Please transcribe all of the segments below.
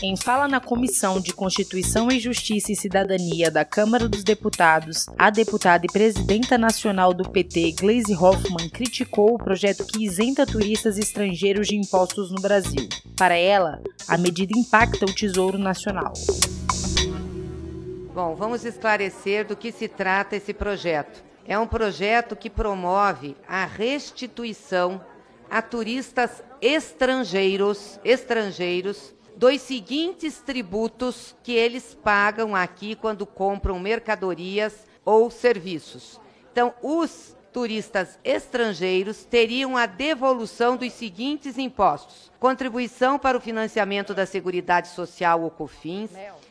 Em fala na Comissão de Constituição e Justiça e Cidadania da Câmara dos Deputados, a deputada e presidenta nacional do PT, Gleisi Hoffmann, criticou o projeto que isenta turistas estrangeiros de impostos no Brasil. Para ela, a medida impacta o Tesouro Nacional. Bom, vamos esclarecer do que se trata esse projeto. É um projeto que promove a restituição a turistas estrangeiros, estrangeiros dos seguintes tributos que eles pagam aqui quando compram mercadorias ou serviços. Então, os turistas estrangeiros teriam a devolução dos seguintes impostos: contribuição para o financiamento da Seguridade Social ou COFINS,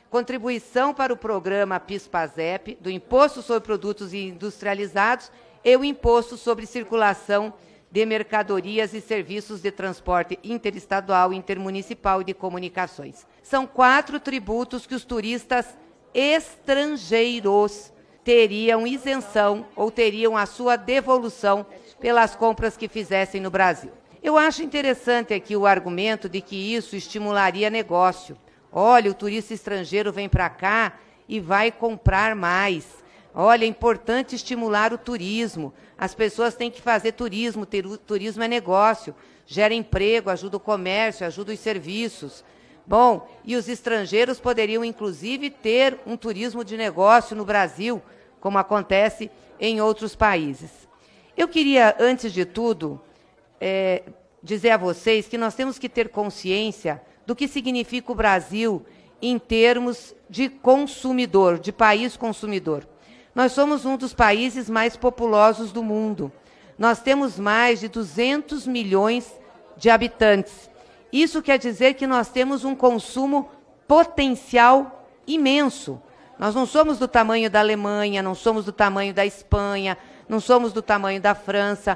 contribuição para o programa PIS/PASEP, do Imposto sobre Produtos Industrializados e o Imposto sobre Circulação de mercadorias e serviços de transporte interestadual, intermunicipal e de comunicações. São quatro tributos que os turistas estrangeiros teriam isenção ou teriam a sua devolução pelas compras que fizessem no Brasil. Eu acho interessante aqui o argumento de que isso estimularia negócio. Olha, o turista estrangeiro vem para cá e vai comprar mais. Olha, é importante estimular o turismo. As pessoas têm que fazer turismo, turismo é negócio, gera emprego, ajuda o comércio, ajuda os serviços. Bom, e os estrangeiros poderiam, inclusive, ter um turismo de negócio no Brasil, como acontece em outros países. Eu queria, antes de tudo, é, dizer a vocês que nós temos que ter consciência do que significa o Brasil em termos de consumidor, de país consumidor. Nós somos um dos países mais populosos do mundo. Nós temos mais de 200 milhões de habitantes. Isso quer dizer que nós temos um consumo potencial imenso. Nós não somos do tamanho da Alemanha, não somos do tamanho da Espanha, não somos do tamanho da França.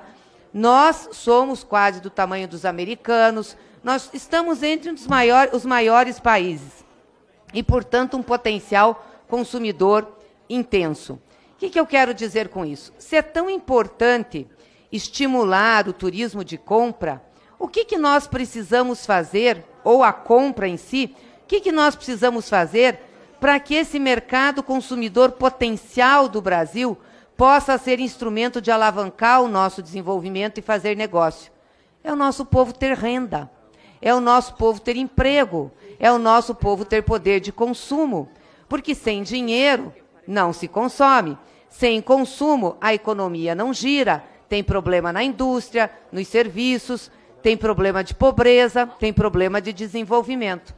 Nós somos quase do tamanho dos americanos. Nós estamos entre os maiores, os maiores países. E, portanto, um potencial consumidor intenso que, que eu quero dizer com isso? Se é tão importante estimular o turismo de compra, o que, que nós precisamos fazer, ou a compra em si, o que, que nós precisamos fazer para que esse mercado consumidor potencial do Brasil possa ser instrumento de alavancar o nosso desenvolvimento e fazer negócio? É o nosso povo ter renda, é o nosso povo ter emprego, é o nosso povo ter poder de consumo, porque sem dinheiro não se consome. Sem consumo, a economia não gira, tem problema na indústria, nos serviços, tem problema de pobreza, tem problema de desenvolvimento.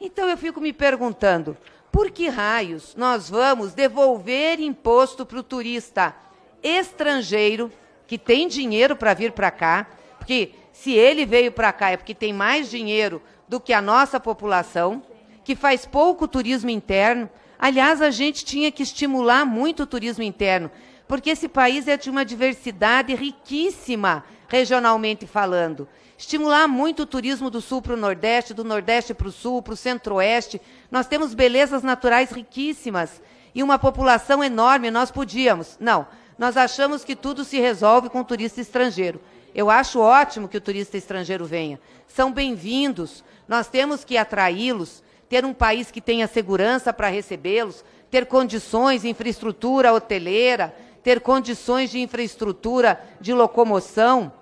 Então eu fico me perguntando, por que raios nós vamos devolver imposto para o turista estrangeiro que tem dinheiro para vir para cá? Porque se ele veio para cá é porque tem mais dinheiro do que a nossa população, que faz pouco turismo interno, Aliás, a gente tinha que estimular muito o turismo interno, porque esse país é de uma diversidade riquíssima, regionalmente falando. Estimular muito o turismo do sul para o nordeste, do nordeste para o sul, para o centro-oeste. Nós temos belezas naturais riquíssimas e uma população enorme, nós podíamos. Não, nós achamos que tudo se resolve com o turista estrangeiro. Eu acho ótimo que o turista estrangeiro venha. São bem-vindos. Nós temos que atraí-los ter um país que tenha segurança para recebê-los, ter condições de infraestrutura hoteleira, ter condições de infraestrutura de locomoção.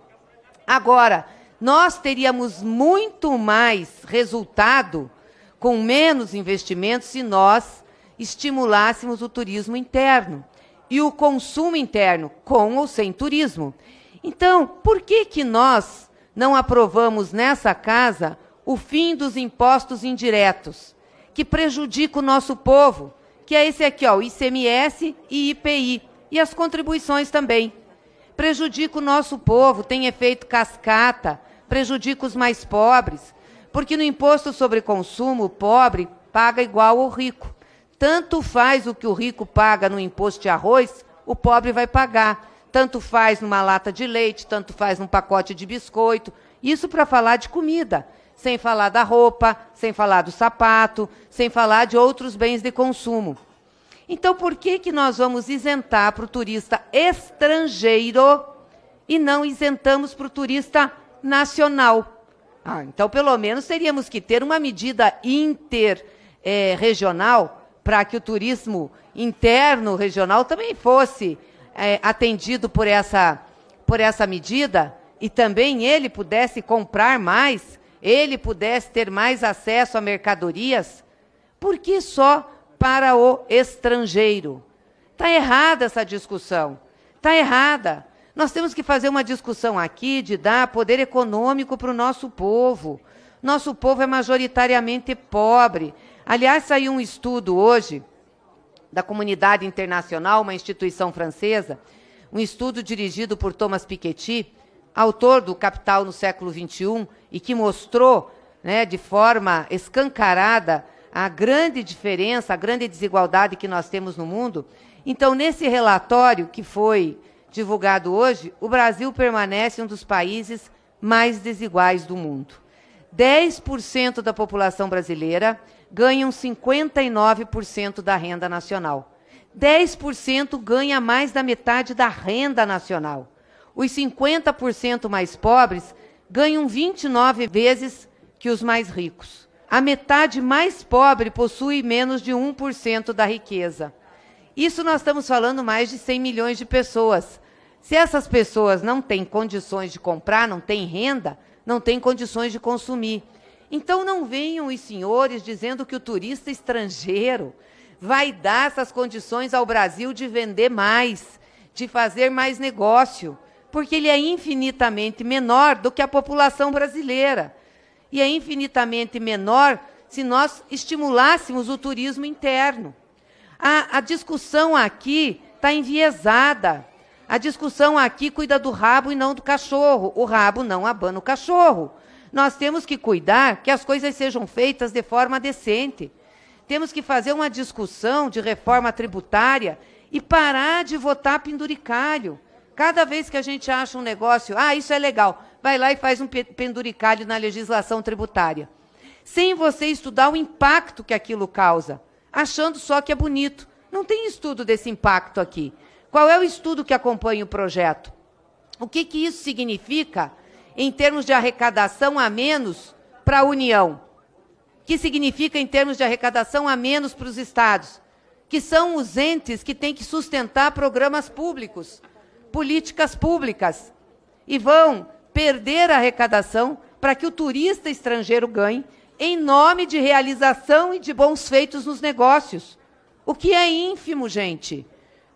Agora, nós teríamos muito mais resultado com menos investimentos se nós estimulássemos o turismo interno e o consumo interno, com ou sem turismo. Então, por que, que nós não aprovamos nessa casa o fim dos impostos indiretos, que prejudica o nosso povo, que é esse aqui, ó, o ICMS e IPI, e as contribuições também. Prejudica o nosso povo, tem efeito cascata, prejudica os mais pobres, porque no imposto sobre consumo, o pobre paga igual ao rico. Tanto faz o que o rico paga no imposto de arroz, o pobre vai pagar. Tanto faz numa lata de leite, tanto faz num pacote de biscoito. Isso para falar de comida sem falar da roupa, sem falar do sapato, sem falar de outros bens de consumo. Então, por que, que nós vamos isentar para o turista estrangeiro e não isentamos para o turista nacional? Ah, então, pelo menos, teríamos que ter uma medida interregional eh, para que o turismo interno regional também fosse eh, atendido por essa, por essa medida e também ele pudesse comprar mais, ele pudesse ter mais acesso a mercadorias. Por que só para o estrangeiro? Está errada essa discussão. Está errada. Nós temos que fazer uma discussão aqui de dar poder econômico para o nosso povo. Nosso povo é majoritariamente pobre. Aliás, saiu um estudo hoje da comunidade internacional, uma instituição francesa, um estudo dirigido por Thomas Piketty, autor do Capital no século XXI, e que mostrou né, de forma escancarada a grande diferença, a grande desigualdade que nós temos no mundo. Então, nesse relatório que foi divulgado hoje, o Brasil permanece um dos países mais desiguais do mundo. 10% da população brasileira ganham 59% da renda nacional. 10% ganha mais da metade da renda nacional. Os 50% mais pobres ganham 29 vezes que os mais ricos. A metade mais pobre possui menos de 1% da riqueza. Isso nós estamos falando mais de 100 milhões de pessoas. Se essas pessoas não têm condições de comprar, não têm renda, não têm condições de consumir. Então não venham os senhores dizendo que o turista estrangeiro vai dar essas condições ao Brasil de vender mais, de fazer mais negócio, porque ele é infinitamente menor do que a população brasileira. E é infinitamente menor se nós estimulássemos o turismo interno. A, a discussão aqui está enviesada. A discussão aqui cuida do rabo e não do cachorro. O rabo não abana o cachorro. Nós temos que cuidar que as coisas sejam feitas de forma decente. Temos que fazer uma discussão de reforma tributária e parar de votar penduricalho. Cada vez que a gente acha um negócio, ah, isso é legal, vai lá e faz um penduricalho na legislação tributária. Sem você estudar o impacto que aquilo causa, achando só que é bonito. Não tem estudo desse impacto aqui. Qual é o estudo que acompanha o projeto? O que, que isso significa em termos de arrecadação a menos para a União? O que significa em termos de arrecadação a menos para os estados? Que são os entes que têm que sustentar programas públicos, políticas públicas, e vão perder a arrecadação para que o turista estrangeiro ganhe em nome de realização e de bons feitos nos negócios. O que é ínfimo, gente.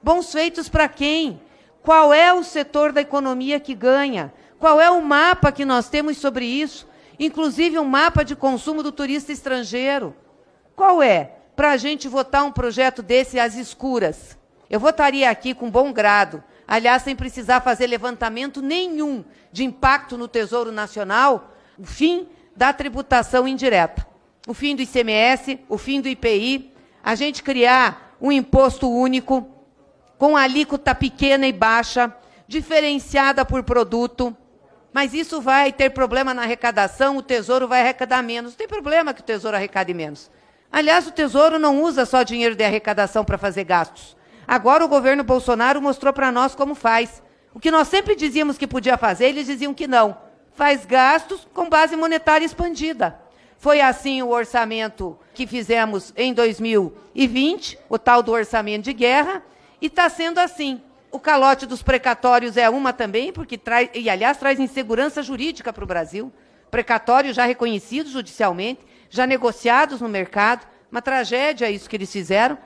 Bons feitos para quem? Qual é o setor da economia que ganha? Qual é o mapa que nós temos sobre isso? Inclusive um mapa de consumo do turista estrangeiro. Qual é? Para a gente votar um projeto desse às escuras. Eu votaria aqui com bom grado, aliás, sem precisar fazer levantamento nenhum de impacto no Tesouro Nacional, o fim da tributação indireta, o fim do ICMS, o fim do IPI, a gente criar um imposto único com alíquota pequena e baixa, diferenciada por produto. Mas isso vai ter problema na arrecadação, o Tesouro vai arrecadar menos. Não tem problema que o Tesouro arrecade menos. Aliás, o Tesouro não usa só dinheiro de arrecadação para fazer gastos. Agora o governo Bolsonaro mostrou para nós como faz. O que nós sempre dizíamos que podia fazer, eles diziam que não. Faz gastos com base monetária expandida. Foi assim o orçamento que fizemos em 2020, o tal do orçamento de guerra, e está sendo assim. O calote dos precatórios é uma também, porque traz, e aliás traz insegurança jurídica para o Brasil. Precatórios já reconhecidos judicialmente, já negociados no mercado, uma tragédia isso que eles fizeram,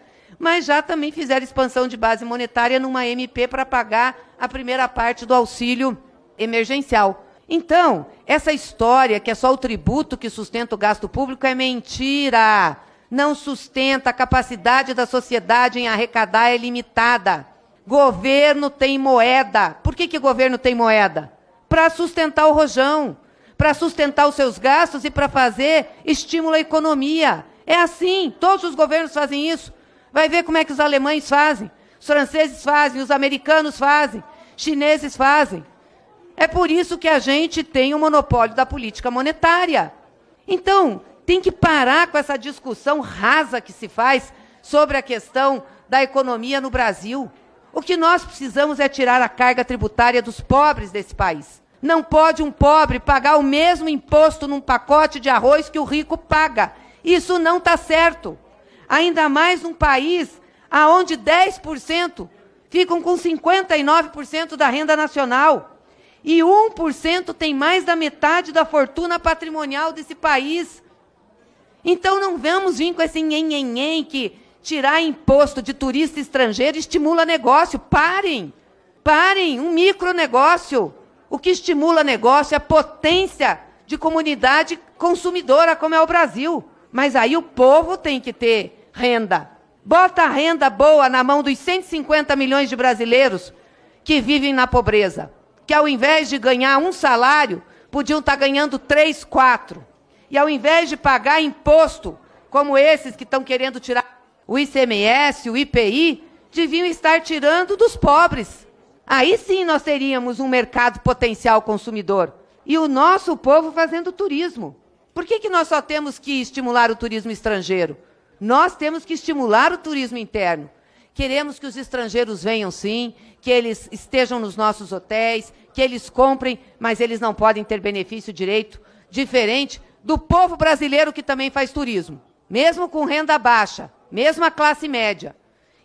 mas já também fizeram expansão de base monetária numa MP para pagar a primeira parte do auxílio emergencial. Então, essa história que é só o tributo que sustenta o gasto público é mentira não sustenta, a capacidade da sociedade em arrecadar é limitada. Governo tem moeda. Por que, que governo tem moeda? Para sustentar o rojão, para sustentar os seus gastos e para fazer estímulo à economia. É assim, todos os governos fazem isso. Vai ver como é que os alemães fazem, os franceses fazem, os americanos fazem, chineses fazem. É por isso que a gente tem o monopólio da política monetária. Então, tem que parar com essa discussão rasa que se faz sobre a questão da economia no Brasil. O que nós precisamos é tirar a carga tributária dos pobres desse país. Não pode um pobre pagar o mesmo imposto num pacote de arroz que o rico paga. Isso não está certo. Ainda mais num país onde 10% ficam com 59% da renda nacional. E 1% tem mais da metade da fortuna patrimonial desse país. Então não vamos vir com esse nhenhenhen que tirar imposto de turista estrangeiro estimula negócio. Parem! Parem! Um micronegócio. O que estimula negócio é a potência de comunidade consumidora, como é o Brasil. Mas aí o povo tem que ter renda. Bota a renda boa na mão dos 150 milhões de brasileiros que vivem na pobreza. Que ao invés de ganhar um salário, podiam estar ganhando três, quatro. E ao invés de pagar imposto, como esses que estão querendo tirar o ICMS, o IPI, deviam estar tirando dos pobres. Aí sim nós teríamos um mercado potencial consumidor. E o nosso povo fazendo turismo. Por que, que nós só temos que estimular o turismo estrangeiro? Nós temos que estimular o turismo interno. Queremos que os estrangeiros venham sim, que eles estejam nos nossos hotéis, que eles comprem, mas eles não podem ter benefício direito diferente do povo brasileiro que também faz turismo, mesmo com renda baixa, mesmo a classe média.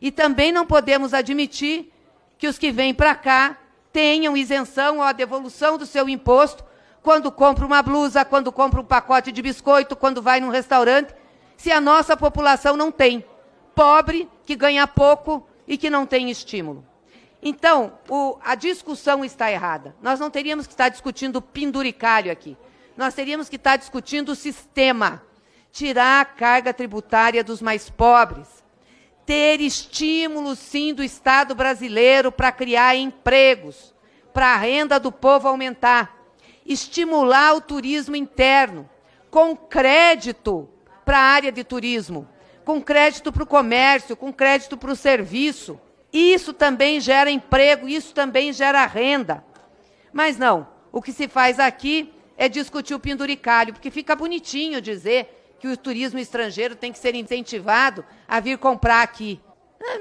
E também não podemos admitir que os que vêm para cá tenham isenção ou a devolução do seu imposto quando compra uma blusa, quando compra um pacote de biscoito, quando vai num restaurante, se a nossa população não tem. Pobre, que ganha pouco e que não tem estímulo. Então, o, a discussão está errada. Nós não teríamos que estar discutindo o penduricalho aqui. Nós teríamos que estar discutindo o sistema. Tirar a carga tributária dos mais pobres. Ter estímulo, sim, do Estado brasileiro para criar empregos, para a renda do povo aumentar estimular o turismo interno, com crédito para a área de turismo, com crédito para o comércio, com crédito para o serviço. Isso também gera emprego, isso também gera renda. Mas não, o que se faz aqui é discutir o penduricalho, porque fica bonitinho dizer que o turismo estrangeiro tem que ser incentivado a vir comprar aqui.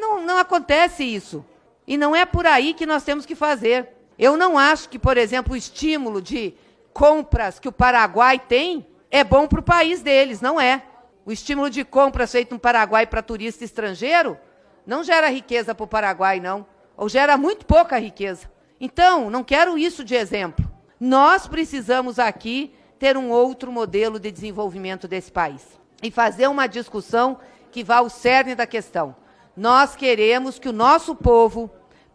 Não, não acontece isso. E não é por aí que nós temos que fazer. Eu não acho que, por exemplo, o estímulo de compras que o Paraguai tem é bom para o país deles, não é. O estímulo de compras feito no Paraguai para turista estrangeiro não gera riqueza para o Paraguai, não. Ou gera muito pouca riqueza. Então, não quero isso de exemplo. Nós precisamos aqui ter um outro modelo de desenvolvimento desse país e fazer uma discussão que vá ao cerne da questão. Nós queremos que o nosso povo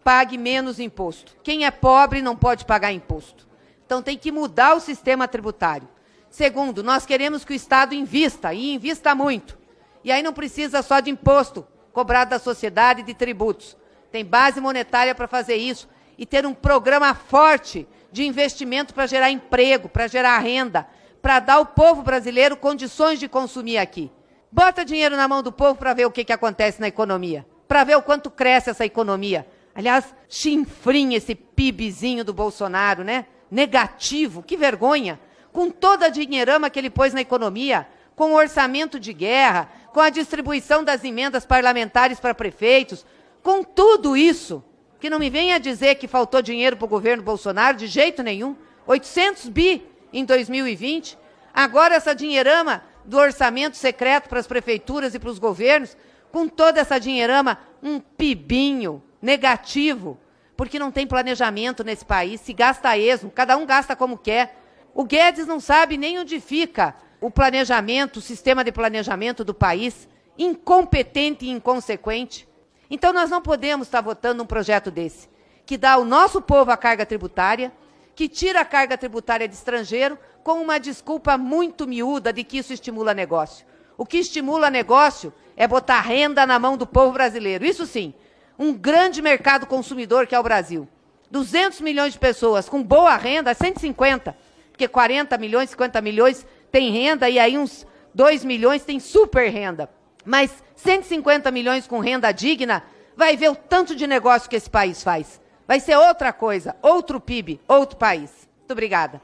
pague menos imposto. Quem é pobre não pode pagar imposto. Então tem que mudar o sistema tributário. Segundo, nós queremos que o Estado invista, e invista muito. E aí não precisa só de imposto cobrado da sociedade de tributos. Tem base monetária para fazer isso e ter um programa forte de investimento para gerar emprego, para gerar renda, para dar ao povo brasileiro condições de consumir aqui. Bota dinheiro na mão do povo para ver o que, que acontece na economia, para ver o quanto cresce essa economia. Aliás, chinfrinha esse PIBzinho do Bolsonaro, né? Negativo, que vergonha. Com toda a dinheirama que ele pôs na economia, com o orçamento de guerra, com a distribuição das emendas parlamentares para prefeitos, com tudo isso, que não me venha dizer que faltou dinheiro para o governo Bolsonaro, de jeito nenhum. 800 bi em 2020. Agora essa dinheirama do orçamento secreto para as prefeituras e para os governos, com toda essa dinheirama, um pibinho negativo, porque não tem planejamento nesse país, se gasta a esmo, cada um gasta como quer. O Guedes não sabe nem onde fica o planejamento, o sistema de planejamento do país, incompetente e inconsequente. Então nós não podemos estar votando um projeto desse, que dá ao nosso povo a carga tributária, que tira a carga tributária de estrangeiro com uma desculpa muito miúda de que isso estimula negócio. O que estimula negócio é botar renda na mão do povo brasileiro. Isso sim, um grande mercado consumidor que é o Brasil. 200 milhões de pessoas com boa renda, 150, porque 40 milhões, 50 milhões tem renda e aí uns 2 milhões tem super renda. Mas 150 milhões com renda digna, vai ver o tanto de negócio que esse país faz. Vai ser outra coisa, outro PIB, outro país. Muito obrigada.